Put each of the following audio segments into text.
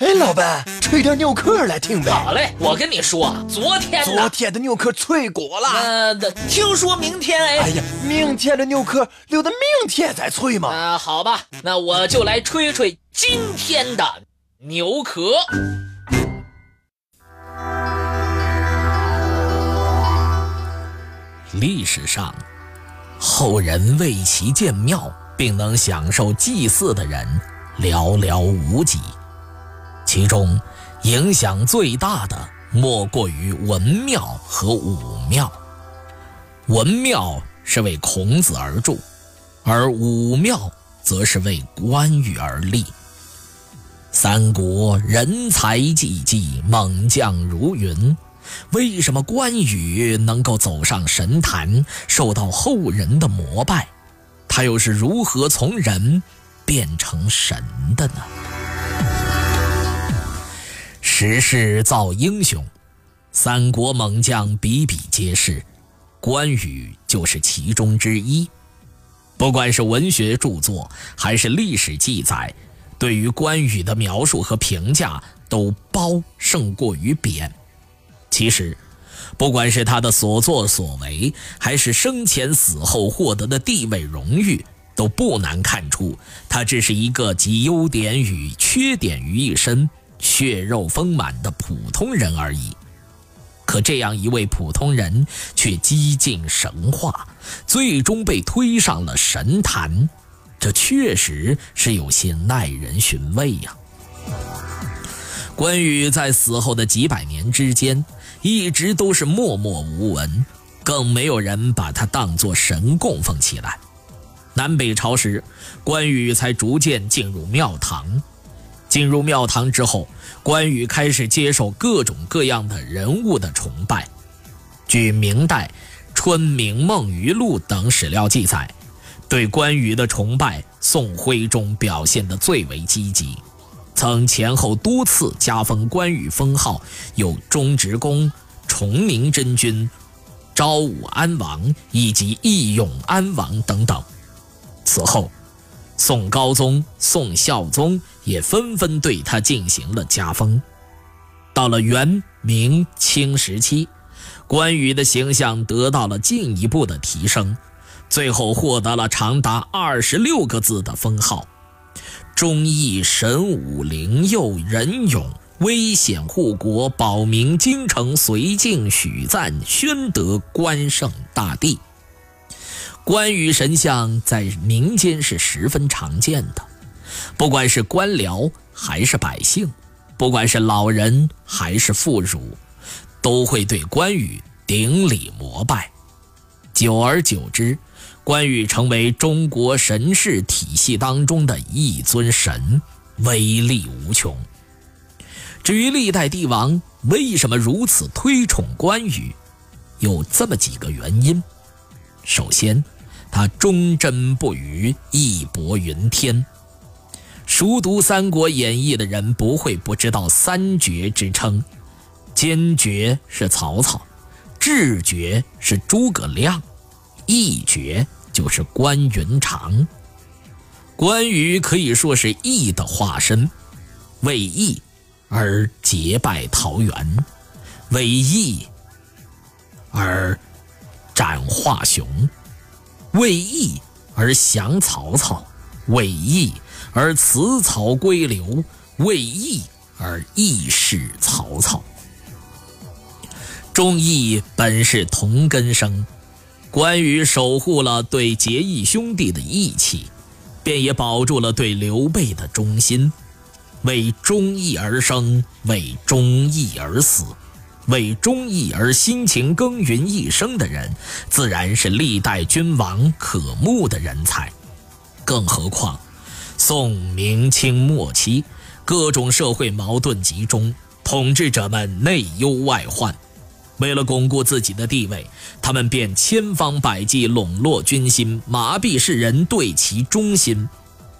哎，老板，吹点牛壳来听呗。好嘞，我跟你说，昨天昨天的牛壳吹过了。呃，听说明天哎。哎呀，明天的牛壳留到明天再吹嘛。啊，好吧，那我就来吹吹今天的牛壳。历史上，后人为其建庙并能享受祭祀的人寥寥无几。其中，影响最大的莫过于文庙和武庙。文庙是为孔子而筑，而武庙则是为关羽而立。三国人才济济，猛将如云，为什么关羽能够走上神坛，受到后人的膜拜？他又是如何从人变成神的呢？时势造英雄，三国猛将比比皆是，关羽就是其中之一。不管是文学著作还是历史记载，对于关羽的描述和评价都褒胜过于贬。其实，不管是他的所作所为，还是生前死后获得的地位荣誉，都不难看出，他只是一个集优点与缺点于一身。血肉丰满的普通人而已，可这样一位普通人却几近神话，最终被推上了神坛，这确实是有些耐人寻味呀。关羽在死后的几百年之间，一直都是默默无闻，更没有人把他当作神供奉起来。南北朝时，关羽才逐渐进入庙堂。进入庙堂之后，关羽开始接受各种各样的人物的崇拜。据明代《春明梦余录》等史料记载，对关羽的崇拜，宋徽宗表现得最为积极，曾前后多次加封关羽封号，有中直公、崇明真君、昭武安王以及义勇安王等等。此后。宋高宗、宋孝宗也纷纷对他进行了加封。到了元、明、清时期，关羽的形象得到了进一步的提升，最后获得了长达二十六个字的封号：忠义神武灵佑仁勇威显护国保民京城绥靖许赞宣德关圣大帝。关羽神像在民间是十分常见的，不管是官僚还是百姓，不管是老人还是妇孺，都会对关羽顶礼膜拜。久而久之，关羽成为中国神事体系当中的一尊神，威力无穷。至于历代帝王为什么如此推崇关羽，有这么几个原因。首先，他忠贞不渝，义薄云天。熟读《三国演义》的人不会不知道三绝之称：坚决是曹操，智绝是诸葛亮，义绝就是关云长。关羽可以说是义的化身，为义而结拜桃园，为义而斩华雄。为义而降曹操，为义而辞曹归刘，为义而义释曹操。忠义本是同根生，关羽守护了对结义兄弟的义气，便也保住了对刘备的忠心。为忠义而生，为忠义而死。为忠义而辛勤耕耘一生的人，自然是历代君王渴慕的人才。更何况，宋、明、清末期，各种社会矛盾集中，统治者们内忧外患，为了巩固自己的地位，他们便千方百计笼络军心，麻痹世人对其忠心。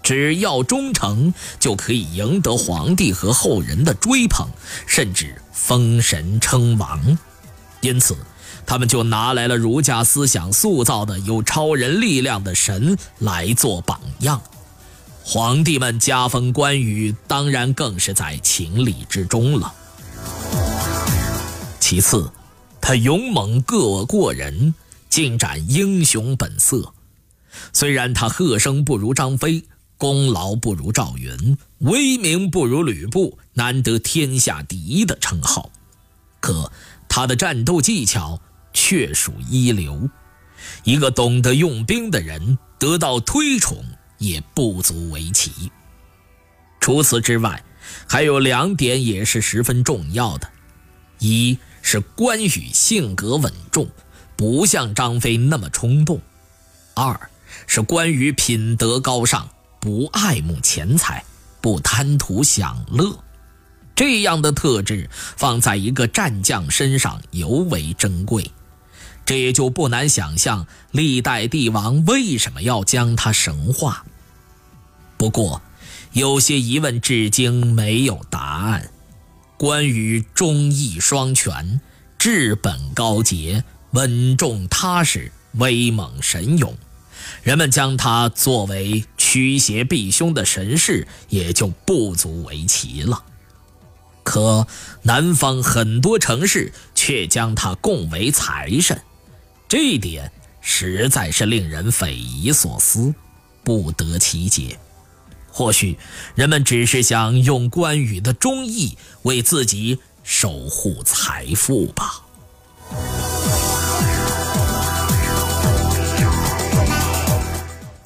只要忠诚，就可以赢得皇帝和后人的追捧，甚至封神称王。因此，他们就拿来了儒家思想塑造的有超人力量的神来做榜样。皇帝们加封关羽，当然更是在情理之中了。其次，他勇猛个过人，尽展英雄本色。虽然他喝声不如张飞，功劳不如赵云，威名不如吕布，难得天下第一的称号，可他的战斗技巧却属一流。一个懂得用兵的人得到推崇也不足为奇。除此之外，还有两点也是十分重要的：一是关羽性格稳重，不像张飞那么冲动；二是关羽品德高尚，不爱慕钱财，不贪图享乐。这样的特质放在一个战将身上尤为珍贵。这也就不难想象，历代帝王为什么要将他神化。不过，有些疑问至今没有答案。关羽忠义双全，治本高洁，稳重踏实，威猛神勇，人们将他作为驱邪避凶的神士，也就不足为奇了。可南方很多城市却将他供为财神。这一点实在是令人匪夷所思，不得其解。或许人们只是想用关羽的忠义为自己守护财富吧。